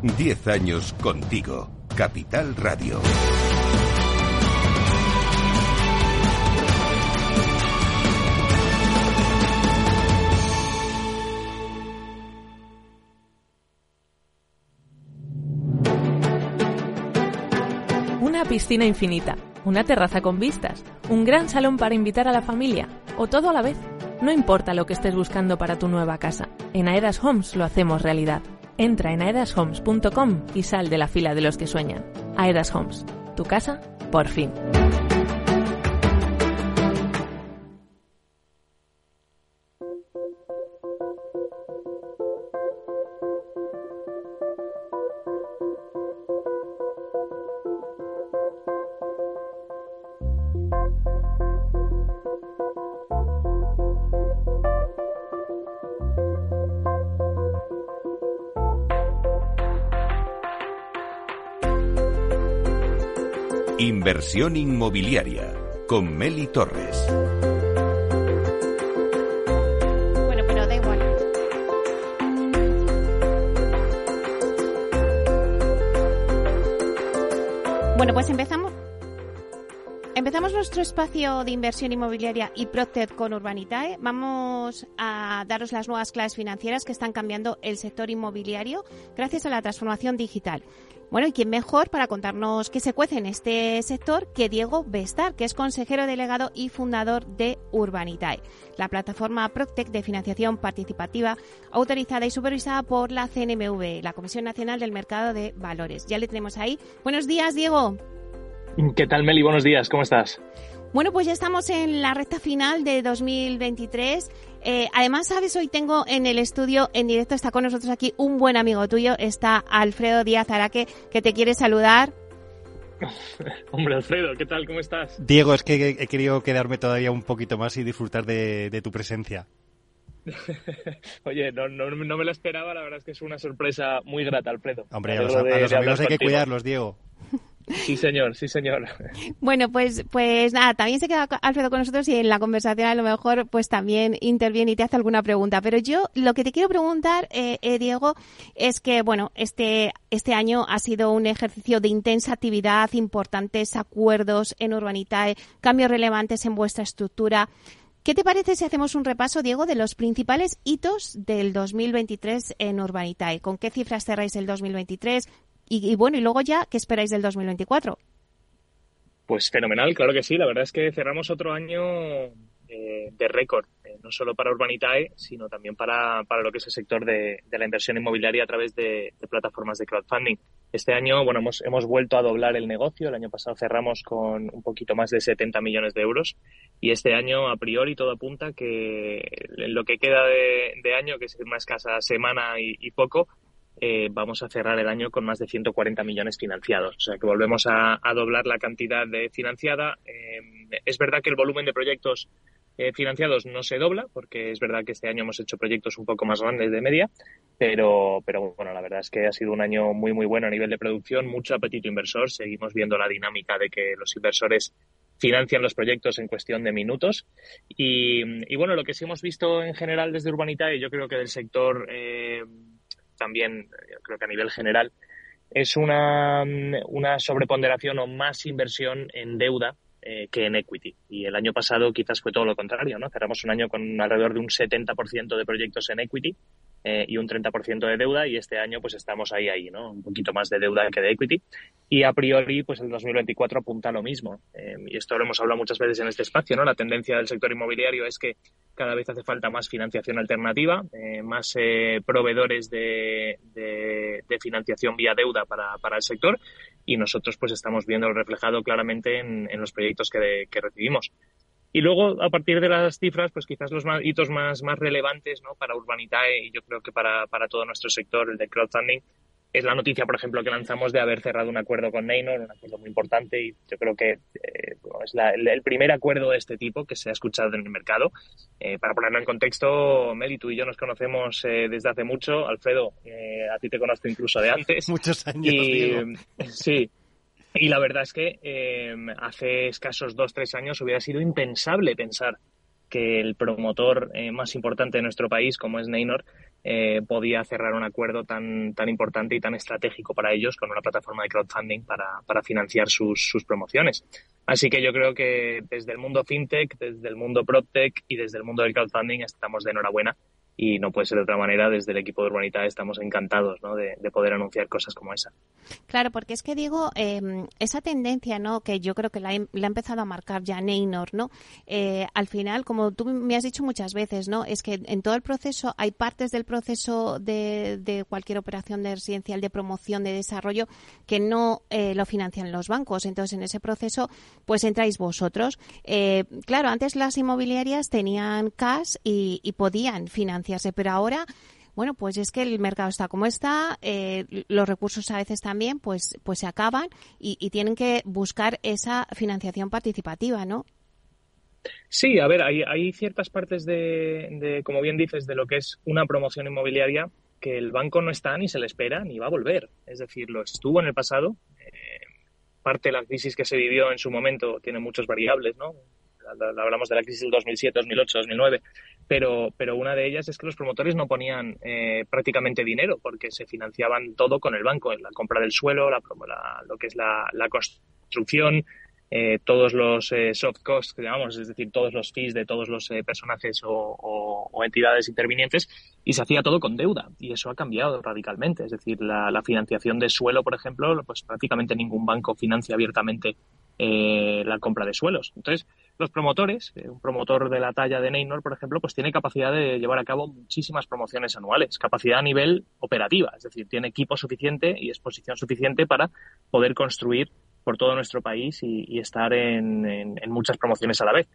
Diez años contigo. Capital Radio. Una piscina infinita, una terraza con vistas, un gran salón para invitar a la familia o todo a la vez. No importa lo que estés buscando para tu nueva casa, en Aedas Homes lo hacemos realidad. Entra en aedashomes.com y sal de la fila de los que sueñan. Aedas Homes, tu casa, por fin. Inversión inmobiliaria con Meli Torres. Bueno, pero da igual. Bueno, pues empezamos. Empezamos nuestro espacio de inversión inmobiliaria y Procted con Urbanitae. Vamos a daros las nuevas claves financieras que están cambiando el sector inmobiliario gracias a la transformación digital. Bueno, y quién mejor para contarnos qué se cuece en este sector que Diego Bestar, que es consejero delegado y fundador de Urbanitae, la plataforma Proctec de financiación participativa autorizada y supervisada por la CNMV, la Comisión Nacional del Mercado de Valores. Ya le tenemos ahí. Buenos días, Diego. ¿Qué tal, Meli? Buenos días, ¿cómo estás? Bueno, pues ya estamos en la recta final de 2023. Eh, además, sabes, hoy tengo en el estudio, en directo, está con nosotros aquí un buen amigo tuyo, está Alfredo Díaz Araque, que te quiere saludar. Hombre, Alfredo, ¿qué tal? ¿Cómo estás? Diego, es que he querido quedarme todavía un poquito más y disfrutar de, de tu presencia. Oye, no, no, no me lo esperaba, la verdad es que es una sorpresa muy grata, Alfredo. Hombre, a los, a amigos hay que cuidarlos, Diego. Sí, señor, sí, señor. Bueno, pues, pues nada, también se queda Alfredo con nosotros y en la conversación a lo mejor pues también interviene y te hace alguna pregunta. Pero yo lo que te quiero preguntar, eh, eh, Diego, es que, bueno, este, este año ha sido un ejercicio de intensa actividad, importantes acuerdos en Urbanitae, cambios relevantes en vuestra estructura. ¿Qué te parece si hacemos un repaso, Diego, de los principales hitos del 2023 en Urbanitae? ¿Con qué cifras cerráis el 2023? Y, bueno, y luego ya, ¿qué esperáis del 2024? Pues fenomenal, claro que sí. La verdad es que cerramos otro año eh, de récord, eh, no solo para Urbanitae, sino también para, para lo que es el sector de, la inversión inmobiliaria a través de, plataformas de crowdfunding. Este año, bueno, hemos, hemos vuelto a doblar el negocio. El año pasado cerramos con un poquito más de 70 millones de euros y este año, a priori, todo apunta que lo que queda de, de año, que es una escasa semana y poco, eh, vamos a cerrar el año con más de 140 millones financiados. O sea que volvemos a, a doblar la cantidad de financiada. Eh, es verdad que el volumen de proyectos eh, financiados no se dobla, porque es verdad que este año hemos hecho proyectos un poco más grandes de media, pero, pero bueno, la verdad es que ha sido un año muy, muy bueno a nivel de producción, mucho apetito inversor. Seguimos viendo la dinámica de que los inversores financian los proyectos en cuestión de minutos. Y, y bueno, lo que sí hemos visto en general desde Urbanitae, yo creo que del sector eh, también, yo creo que a nivel general, es una, una sobreponderación o más inversión en deuda eh, que en equity. Y el año pasado quizás fue todo lo contrario, ¿no? Cerramos un año con alrededor de un 70% de proyectos en equity eh, y un 30% de deuda y este año pues estamos ahí, ahí, ¿no? Un poquito más de deuda que de equity. Y a priori pues el 2024 apunta a lo mismo. Eh, y esto lo hemos hablado muchas veces en este espacio, ¿no? La tendencia del sector inmobiliario es que cada vez hace falta más financiación alternativa, eh, más proveedores de, financiación vía deuda para, para, el sector y nosotros pues estamos viendo reflejado claramente en, en los proyectos que, que recibimos. Y luego, a partir de las cifras, pues quizás los hitos más, más relevantes ¿no? para Urbanitae y yo creo que para, para todo nuestro sector, el de crowdfunding, es la noticia, por ejemplo, que lanzamos de haber cerrado un acuerdo con Neynor, un acuerdo muy importante y yo creo que eh, es el, primer acuerdo de este tipo que se ha escuchado en el mercado. Eh, para ponerlo en contexto, Meli, tú y yo nos conocemos eh, desde hace mucho. Alfredo, a ti te conozco incluso de antes. Muchos años. Y, sí, y la verdad es que eh, hace escasos dos, tres años hubiera sido impensable pensar que el promotor eh, más importante de nuestro país, como es Neynor, eh, podía cerrar un acuerdo tan, tan importante y tan estratégico para ellos con una plataforma de crowdfunding para, para financiar sus, sus promociones. Así que yo creo que desde el mundo fintech, desde el mundo proptech y desde el mundo del crowdfunding estamos de enhorabuena y no puede ser de otra manera, desde el equipo de Urbanita estamos encantados ¿no? de, poder anunciar cosas como esa. Claro, porque es que digo, em, esa tendencia ¿no? que yo creo que la, ha empezado a marcar ya Neynor, ¿no? Eh, al final, como tú me has dicho muchas veces, ¿no? es que en todo el proceso hay partes del proceso de, de cualquier operación de residencial, de promoción, de desarrollo, que no eh, lo financian los bancos. Entonces, en ese proceso, pues entráis vosotros. Eh, claro, antes las inmobiliarias tenían cash y, y podían financiar pero ahora bueno, pues es que el mercado está como está, eh, los recursos a veces también pues, pues se acaban y, tienen que buscar esa financiación participativa, ¿no? Sí, a ver, hay, hay ciertas partes de, como bien dices, de lo que es una promoción inmobiliaria que el banco no está ni se le espera ni va a volver. Es decir, lo estuvo en el pasado. Eh, parte de la crisis que se vivió en su momento tiene muchas variables, ¿no? Hablamos de la crisis del 2007, 2008, 2009 pero, pero una de ellas es que los promotores no ponían eh, prácticamente dinero porque se financiaban todo con el banco, la compra del suelo, la, lo que es la, construcción, eh, todos los eh, soft costs que es decir, todos los fees de todos los personajes o, entidades intervinientes, y se hacía todo con deuda. Y eso ha cambiado radicalmente. Es decir, la, financiación de suelo, por ejemplo, pues prácticamente ningún banco financia abiertamente la compra de suelos. Entonces, los promotores, eh, un promotor de la talla de Neynor, por ejemplo, pues tiene capacidad de llevar a cabo muchísimas promociones anuales, capacidad a nivel operativa, es decir, tiene equipo suficiente y exposición suficiente para poder construir por todo nuestro país y, estar en, muchas promociones a la vez.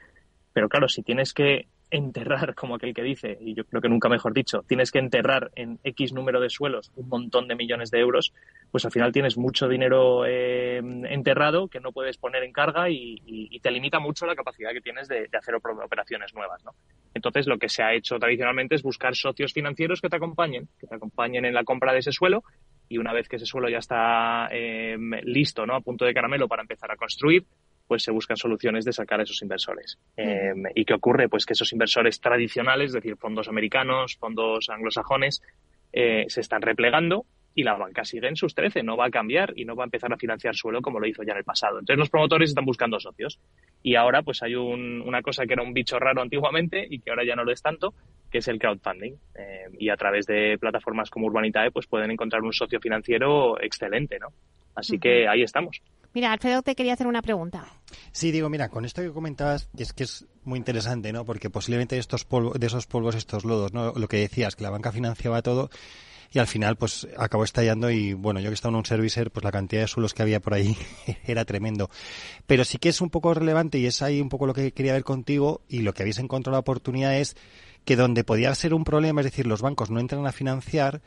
Pero claro, si tienes que enterrar, como aquel que dice, y yo creo que nunca mejor dicho, tienes que enterrar en X número de suelos un montón de millones de euros, pues al final tienes mucho dinero eh, enterrado que no puedes poner en carga y, te limita mucho la capacidad que tienes de, hacer operaciones nuevas. ¿no? Entonces, lo que se ha hecho tradicionalmente es buscar socios financieros que te acompañen, que te acompañen en la compra de ese suelo y una vez que ese suelo ya está eh, listo, ¿no? a punto de caramelo para empezar a construir, pues se buscan soluciones de sacar a esos inversores. Eh, ¿Y qué ocurre? Pues que esos inversores tradicionales, es decir, fondos americanos, fondos anglosajones, eh, se están replegando y la banca sigue en sus 13, no va a cambiar y no va a empezar a financiar suelo como lo hizo ya en el pasado. Entonces los promotores están buscando socios y ahora pues hay una cosa que era un bicho raro antiguamente y que ahora ya no lo es tanto, que es el crowdfunding. Eh, y a través de plataformas como Urbanitae pues pueden encontrar un socio financiero excelente, ¿no? Así que ahí estamos. Mira, Alfredo te quería hacer una pregunta. Sí, digo, mira, con esto que comentabas, es que es muy interesante, ¿no? Porque posiblemente estos de esos polvos, estos lodos, ¿no? Lo que decías, que la banca financiaba todo y al final pues acabó estallando y bueno, yo que estaba en un servicer, pues la cantidad de suelos que había por ahí era tremendo. Pero sí que es un poco relevante y es ahí un poco lo que quería ver contigo y lo que habéis encontrado la oportunidad es que donde podía ser un problema, es decir, los bancos no entran a financiar,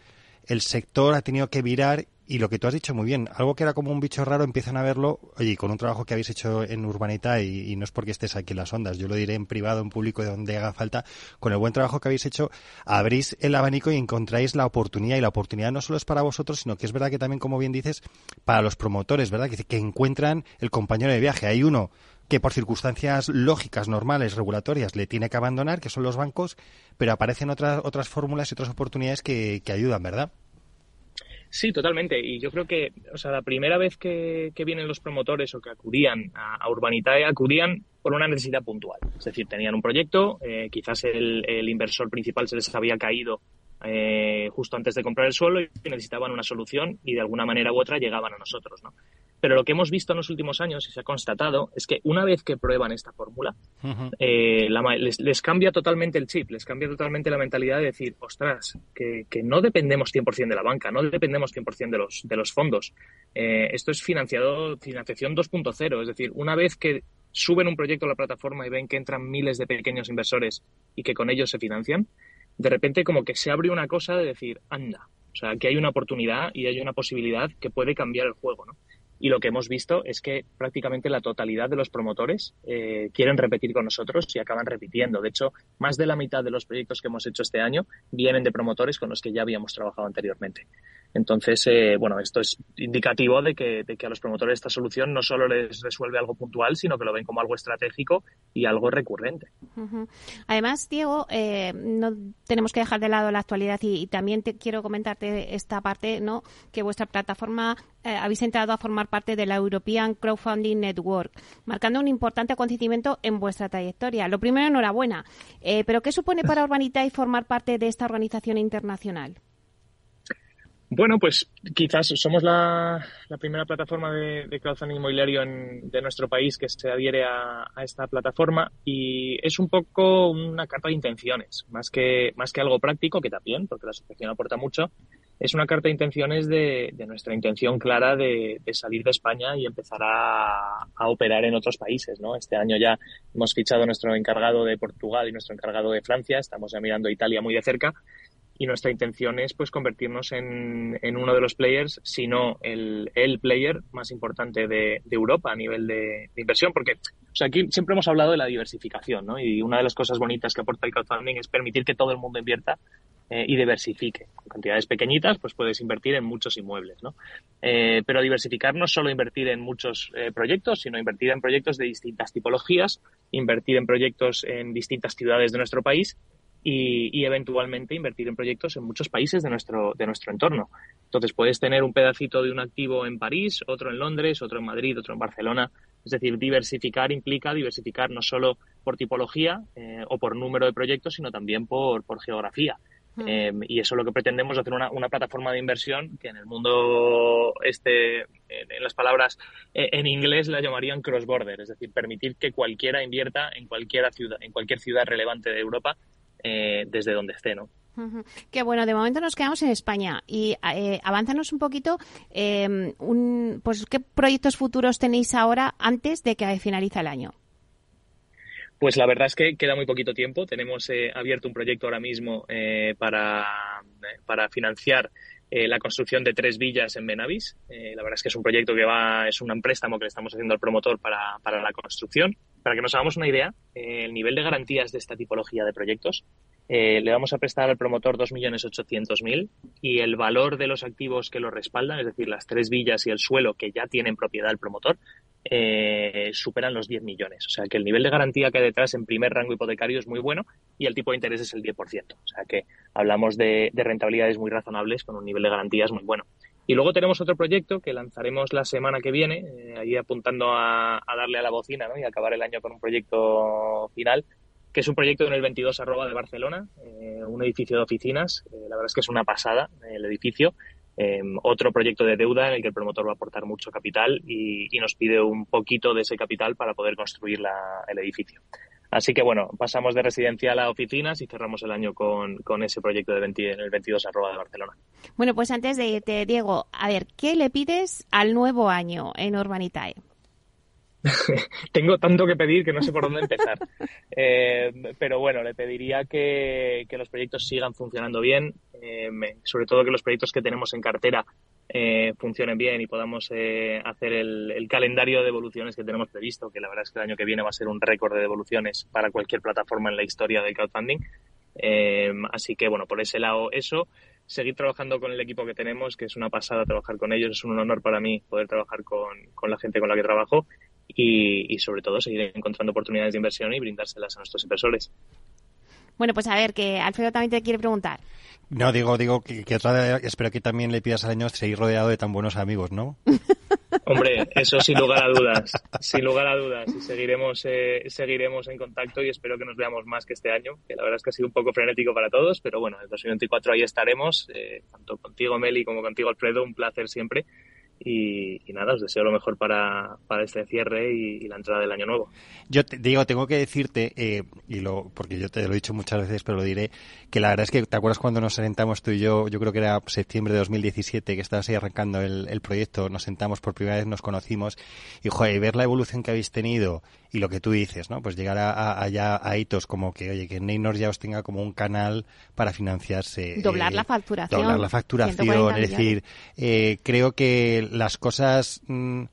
el sector ha tenido que virar y lo que tú has dicho muy bien, algo que era como un bicho raro, empiezan a verlo, oye, con un trabajo que habéis hecho en Urbanita, y, no es porque estés aquí en las ondas, yo lo diré en privado, en público, de donde haga falta, con el buen trabajo que habéis hecho, abrís el abanico y encontráis la oportunidad, y la oportunidad no solo es para vosotros, sino que es verdad que también, como bien dices, para los promotores, ¿verdad? Que, que encuentran el compañero de viaje. Hay uno que por circunstancias lógicas, normales, regulatorias, le tiene que abandonar, que son los bancos, pero aparecen otras, otras fórmulas y otras oportunidades que, que ayudan, ¿verdad? Sí, totalmente. Y yo creo que, o sea, la primera vez que, vienen los promotores o que acudían a, Urbanitae, acudían por una necesidad puntual. Es decir, tenían un proyecto, eh, quizás el, inversor principal se les había caído eh, justo antes de comprar el suelo y necesitaban una solución y de alguna manera u otra llegaban a nosotros, ¿no? Pero lo que hemos visto en los últimos años y se ha constatado es que una vez que prueban esta fórmula, eh, la- les, les cambia totalmente el chip, les cambia totalmente la mentalidad de decir, ostras, que, que no dependemos 100% de la banca, no dependemos 100% de los, de los fondos. Eh, esto es financiado, financiación 2.0, es decir, una vez que suben un proyecto a la plataforma y ven que entran miles de pequeños inversores y que con ellos se financian, de repente como que se abre una cosa de decir, anda, o sea, que hay una oportunidad y hay una posibilidad que puede cambiar el juego, ¿no? Y lo que hemos visto es que prácticamente la totalidad de los promotores eh, quieren repetir con nosotros y acaban repitiendo. De hecho, más de la mitad de los proyectos que hemos hecho este año vienen de promotores con los que ya habíamos trabajado anteriormente. Entonces, eh, bueno, esto es indicativo de que, de que a los promotores esta solución no solo les resuelve algo puntual, sino que lo ven como algo estratégico y algo recurrente. Además, Diego, eh, no tenemos que dejar de lado la actualidad y, y también te quiero comentarte esta parte, ¿no? Que vuestra plataforma eh, habéis entrado a formar parte de la European Crowdfunding Network, marcando un importante acontecimiento en vuestra trayectoria. Lo primero, enhorabuena. Eh, pero ¿qué supone para Urbanitae formar parte de esta organización internacional? Bueno, pues quizás somos la, primera plataforma de, de crowdfunding inmobiliario en- de nuestro país que se adhiere a, a esta plataforma y es un poco una carta de intenciones, más que, más que algo práctico, que también, porque la asociación aporta mucho, es una carta de intenciones de, nuestra intención clara de, salir de España y empezar a, a operar en otros países. ¿no? Este año ya hemos fichado nuestro encargado de Portugal y nuestro encargado de Francia, estamos ya mirando Italia muy de cerca y nuestra intención es pues convertirnos en, en uno de los players, si no el, el player más importante de, de Europa a nivel de, inversión, porque o sea, aquí siempre hemos hablado de la diversificación, ¿no? Y una de las cosas bonitas que aporta el crowdfunding es permitir que todo el mundo invierta eh, y diversifique. Con cantidades pequeñitas, pues puedes invertir en muchos inmuebles, ¿no? Eh, pero diversificar no es solo invertir en muchos eh, proyectos, sino invertir en proyectos de distintas tipologías, invertir en proyectos en distintas ciudades de nuestro país y, y eventualmente invertir en proyectos en muchos países de nuestro, de nuestro entorno. Entonces puedes tener un pedacito de un activo en París, otro en Londres, otro en Madrid, otro en Barcelona. Es decir, diversificar implica diversificar no solo por tipología eh, o por número de proyectos, sino también por, por geografía. Eh, y eso es lo que pretendemos, hacer una, una plataforma de inversión que en el mundo este, en, en las palabras eh, en inglés la llamarían cross-border, es decir, permitir que cualquiera invierta en cualquier ciudad, en cualquier ciudad relevante de Europa eh, desde donde esté, ¿no? Que bueno, de momento nos quedamos en España y eh, avánzanos un poquito, eh, un, pues qué proyectos futuros tenéis ahora antes de que finalice el año. Pues la verdad es que queda muy poquito tiempo. Tenemos eh, abierto un proyecto ahora mismo eh, para, para financiar eh, la construcción de tres villas en Benavis. La verdad es que es un proyecto que va, es un préstamo que le estamos haciendo al promotor para, para la construcción. Para que nos hagamos una idea, eh, el nivel de garantías de esta tipología de proyectos eh, le vamos a prestar al promotor 2.800.000 y el valor de los activos que lo respaldan, es decir, las tres villas y el suelo que ya tienen propiedad el promotor, eh, superan los 10 millones. O sea que el nivel de garantía que hay detrás en primer rango hipotecario es muy bueno y el tipo de interés es el 10%. O sea que hablamos de, de rentabilidades muy razonables con un nivel de garantías muy bueno. Y luego tenemos otro proyecto que lanzaremos la semana que viene, eh, ahí apuntando a, darle a la bocina ¿no? y acabar el año con un proyecto final, que es un proyecto en el 22 arroba de Barcelona, eh, un edificio de oficinas. Eh, la verdad es que es una pasada el edificio. Eh, otro proyecto de deuda en el que el promotor va a aportar mucho capital y, nos pide un poquito de ese capital para poder construir el edificio. Así que bueno, pasamos de residencial a oficinas y cerramos el año con, con ese proyecto de 20, en el 22 arroba de Barcelona. Bueno, pues antes de irte, Diego, a ver, ¿qué le pides al nuevo año en Urbanitae? Tengo tanto que pedir que no sé por dónde empezar. Eh, pero bueno, le pediría que, que, los proyectos sigan funcionando bien, eh, sobre todo que los proyectos que tenemos en cartera eh, funcionen bien y podamos eh, hacer el, el, calendario de devoluciones que tenemos previsto, que la verdad es que el año que viene va a ser un récord de devoluciones para cualquier plataforma en la historia del crowdfunding. Eh, así que bueno, por ese lado eso, seguir trabajando con el equipo que tenemos, que es una pasada trabajar con ellos, es un honor para mí poder trabajar con, con la gente con la que trabajo y, sobre todo seguir encontrando oportunidades de inversión y brindárselas a nuestros inversores. Bueno, pues a ver, que Alfredo también te quiere preguntar. No, digo, digo que, que otra, espero que también le pidas al año seguir rodeado de tan buenos amigos, ¿no? Hombre, eso sin lugar a dudas, sin lugar a dudas. Y seguiremos, eh, seguiremos en contacto y espero que nos veamos más que este año, que la verdad es que ha sido un poco frenético para todos, pero bueno, en el 2024 ahí estaremos, eh, tanto contigo Meli como contigo Alfredo, un placer siempre. Y, nada, os deseo lo mejor para, para este cierre y, la entrada del año nuevo. Yo te, digo, tengo que decirte, eh, y lo, porque yo te lo he dicho muchas veces, pero lo diré, que la verdad es que te acuerdas cuando nos sentamos tú y yo, yo creo que era septiembre de 2017, que estabas ahí arrancando el, el proyecto, nos sentamos por primera vez, nos conocimos, y joder, ver la evolución que habéis tenido y lo que tú dices, ¿no? Pues llegar a, allá a hitos como que, oye, que Neynor ya os tenga como un canal para financiarse. Doblar eh, la facturación. Doblar la facturación, es decir, eh, creo que las cosas mm,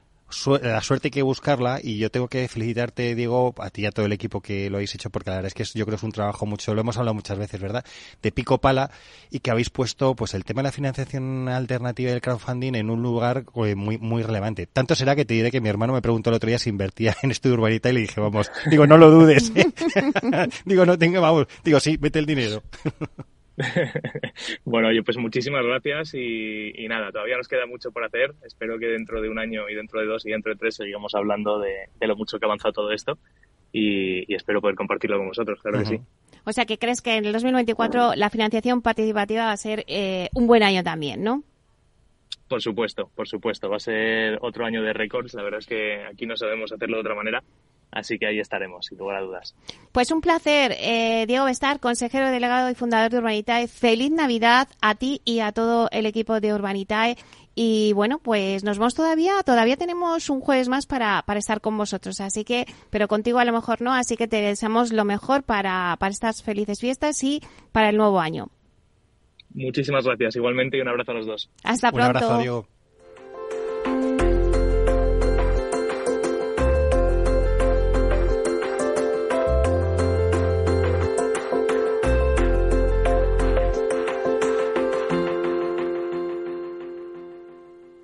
la suerte hay que buscarla y yo tengo que felicitarte, Diego, a ti y a todo el equipo que lo habéis hecho porque la verdad es que yo creo que es un trabajo mucho, lo hemos hablado muchas veces, ¿verdad? De pico pala y que habéis puesto pues el tema de la financiación alternativa y el crowdfunding en un lugar eh, muy muy relevante. Tanto será que te diré que mi hermano me preguntó el otro día si invertía en estudio urbanita y le dije, vamos, digo, no lo dudes. ¿eh? digo, no tengo, vamos, digo, sí, mete el dinero. bueno, oye, pues muchísimas gracias y, nada, todavía nos queda mucho por hacer. Espero que dentro de un año y dentro de dos y dentro de tres sigamos hablando de, lo mucho que ha avanzado todo esto y, espero poder compartirlo con vosotros, claro que sí. O sea, que crees que en el 2024 la financiación participativa va a ser eh, un buen año también, ¿no? Por supuesto, por supuesto. Va a ser otro año de récords. La verdad es que aquí no sabemos hacerlo de otra manera Así que ahí estaremos, sin lugar a dudas. Pues un placer, eh, Diego Bestar, consejero delegado y fundador de Urbanitae. Feliz Navidad a ti y a todo el equipo de Urbanitae. Y bueno, pues nos vemos todavía, todavía tenemos un jueves más para, para estar con vosotros, así que, pero contigo a lo mejor no, así que te deseamos lo mejor para, para estas felices fiestas y para el nuevo año. Muchísimas gracias, igualmente y un abrazo a los dos. Hasta pronto. Un abrazo, Diego.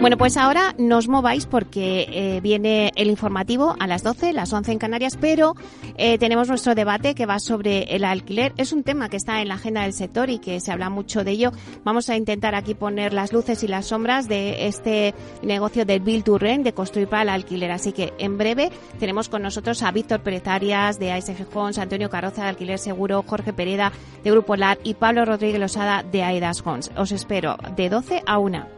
Bueno, pues ahora nos mováis porque eh, viene el informativo a las 12, las 11 en Canarias, pero eh, tenemos nuestro debate que va sobre el alquiler. Es un tema que está en la agenda del sector y que se habla mucho de ello. Vamos a intentar aquí poner las luces y las sombras de este negocio del Build to Rent, de construir para el alquiler. Así que en breve tenemos con nosotros a Víctor Pérez Arias de ASG Homes, Antonio Carroza de Alquiler Seguro, Jorge Pereda de Grupo LAR y Pablo Rodríguez Losada de AIDAS Homes. Os espero de 12 a 1.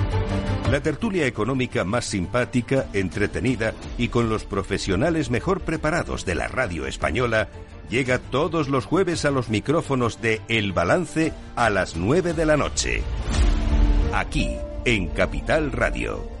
La tertulia económica más simpática, entretenida y con los profesionales mejor preparados de la radio española llega todos los jueves a los micrófonos de El Balance a las 9 de la noche. Aquí, en Capital Radio.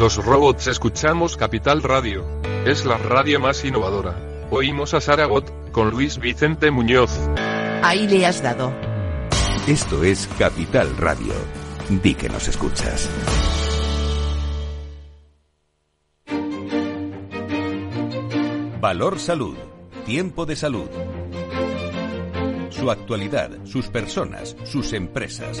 Los robots escuchamos Capital Radio. Es la radio más innovadora. Oímos a Saragot, con Luis Vicente Muñoz. Ahí le has dado. Esto es Capital Radio. Di que nos escuchas. Valor Salud. Tiempo de salud. Su actualidad, sus personas, sus empresas.